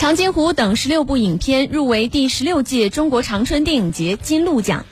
长津湖等十六部影片入围第十六届中国长春电影节金鹿奖。